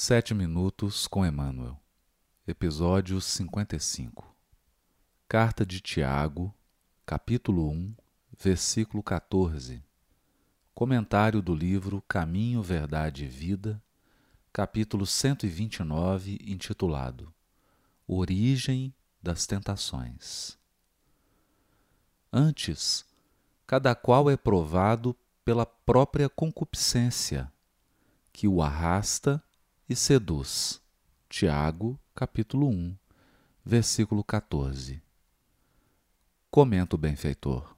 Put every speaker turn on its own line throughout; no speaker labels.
Sete Minutos com Emmanuel, Episódio 55 Carta de Tiago, capítulo 1, versículo 14 Comentário do livro Caminho, Verdade e Vida, capítulo 129, intitulado Origem das Tentações. Antes, cada qual é provado pela própria concupiscência, que o arrasta e seduz. Tiago, capítulo 1, versículo 14. Comenta o benfeitor.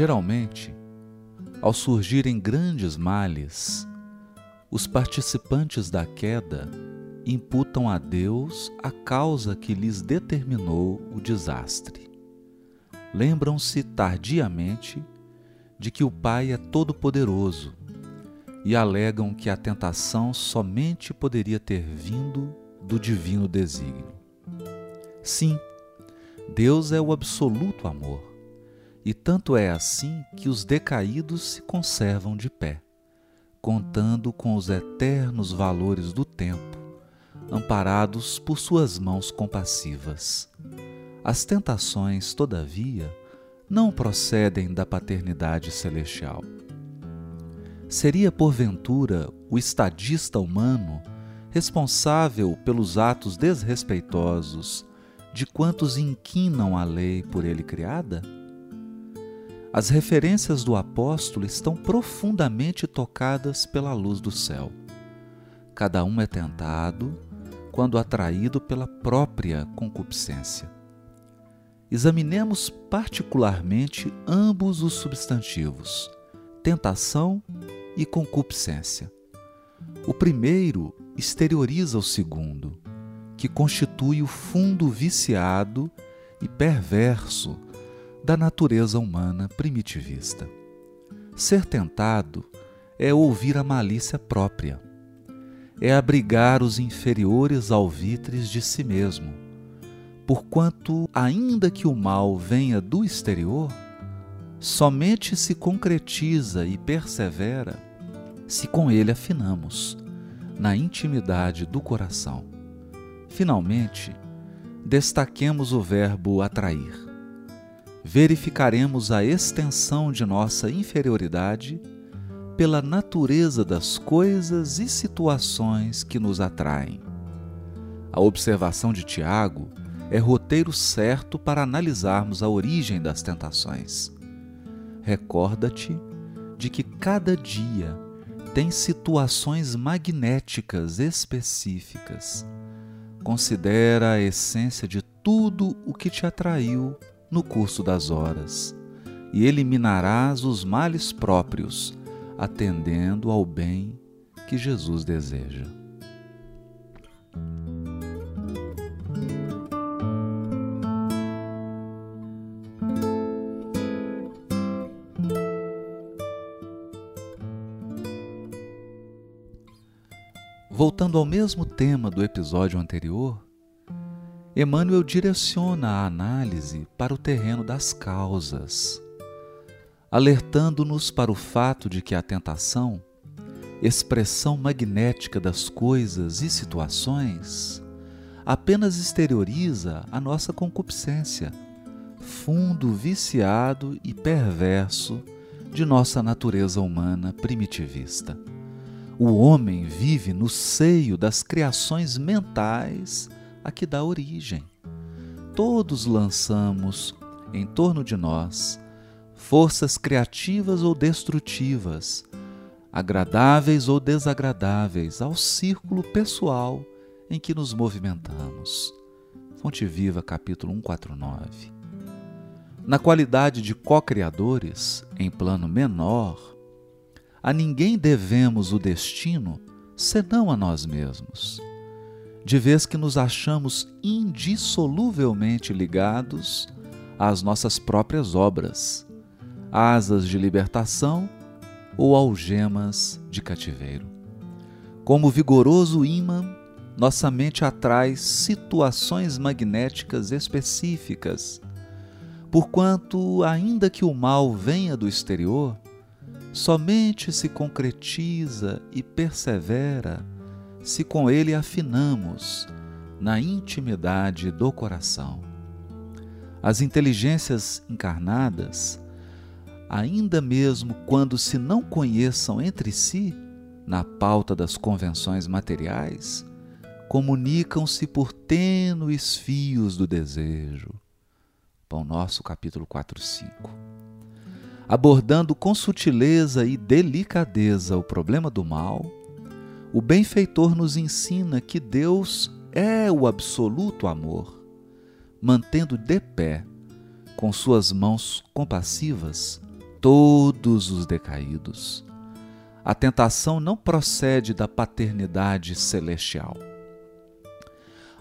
Geralmente, ao surgirem grandes males, os participantes da queda imputam a Deus a causa que lhes determinou o desastre. Lembram-se tardiamente de que o Pai é todo-poderoso e alegam que a tentação somente poderia ter vindo do divino desígnio. Sim, Deus é o absoluto amor e tanto é assim que os decaídos se conservam de pé, contando com os eternos valores do tempo, amparados por suas mãos compassivas. As tentações, todavia, não procedem da paternidade celestial. Seria, porventura, o estadista humano responsável pelos atos desrespeitosos de quantos inquinam a lei por ele criada? As referências do apóstolo estão profundamente tocadas pela luz do céu. Cada um é tentado quando atraído pela própria concupiscência. Examinemos particularmente ambos os substantivos, tentação e concupiscência. O primeiro exterioriza o segundo, que constitui o fundo viciado e perverso da natureza humana primitivista. Ser tentado é ouvir a malícia própria, é abrigar os inferiores alvitres de si mesmo, porquanto, ainda que o mal venha do exterior, somente se concretiza e persevera se com ele afinamos, na intimidade do coração. Finalmente, destaquemos o verbo atrair verificaremos a extensão de nossa inferioridade pela natureza das coisas e situações que nos atraem. A observação de Tiago é roteiro certo para analisarmos a origem das tentações. Recorda-te de que cada dia tem situações magnéticas específicas. Considera a essência de tudo o que te atraiu no curso das horas, e eliminarás os males próprios, atendendo ao bem que Jesus deseja. Voltando ao mesmo tema do episódio anterior, Emmanuel direciona a análise para o terreno das causas, alertando-nos para o fato de que a tentação, expressão magnética das coisas e situações, apenas exterioriza a nossa concupiscência, fundo viciado e perverso de nossa natureza humana primitivista. O homem vive no seio das criações mentais a que dá origem. Todos lançamos em torno de nós forças criativas ou destrutivas, agradáveis ou desagradáveis ao círculo pessoal em que nos movimentamos. Fonte Viva, capítulo 149. Na qualidade de co-criadores, em plano menor, a ninguém devemos o destino senão a nós mesmos de vez que nos achamos indissoluvelmente ligados às nossas próprias obras, asas de libertação ou algemas de cativeiro. Como vigoroso ímã, nossa mente atrai situações magnéticas específicas, porquanto, ainda que o mal venha do exterior, somente se concretiza e persevera se com ele afinamos na intimidade do coração. As inteligências encarnadas, ainda mesmo quando se não conheçam entre si, na pauta das convenções materiais, comunicam-se por tênues fios do desejo. Pão Nosso, capítulo 4, 5. Abordando com sutileza e delicadeza o problema do mal, o benfeitor nos ensina que Deus é o absoluto amor mantendo de pé, com suas mãos compassivas, todos os decaídos. A tentação não procede da paternidade celestial.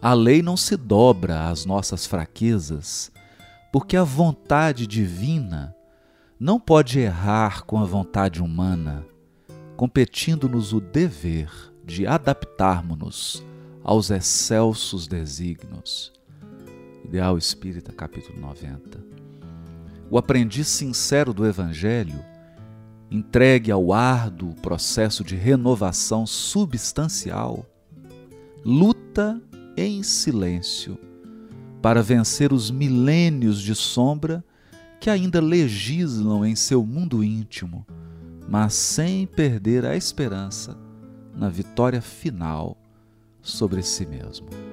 A lei não se dobra às nossas fraquezas, porque a vontade divina não pode errar com a vontade humana, competindo-nos o dever de adaptarmos-nos aos excelsos desígnios. Ideal Espírita, capítulo 90. O aprendiz sincero do Evangelho, entregue ao árduo processo de renovação substancial, luta em silêncio para vencer os milênios de sombra que ainda legislam em seu mundo íntimo, mas sem perder a esperança na vitória final sobre si mesmo.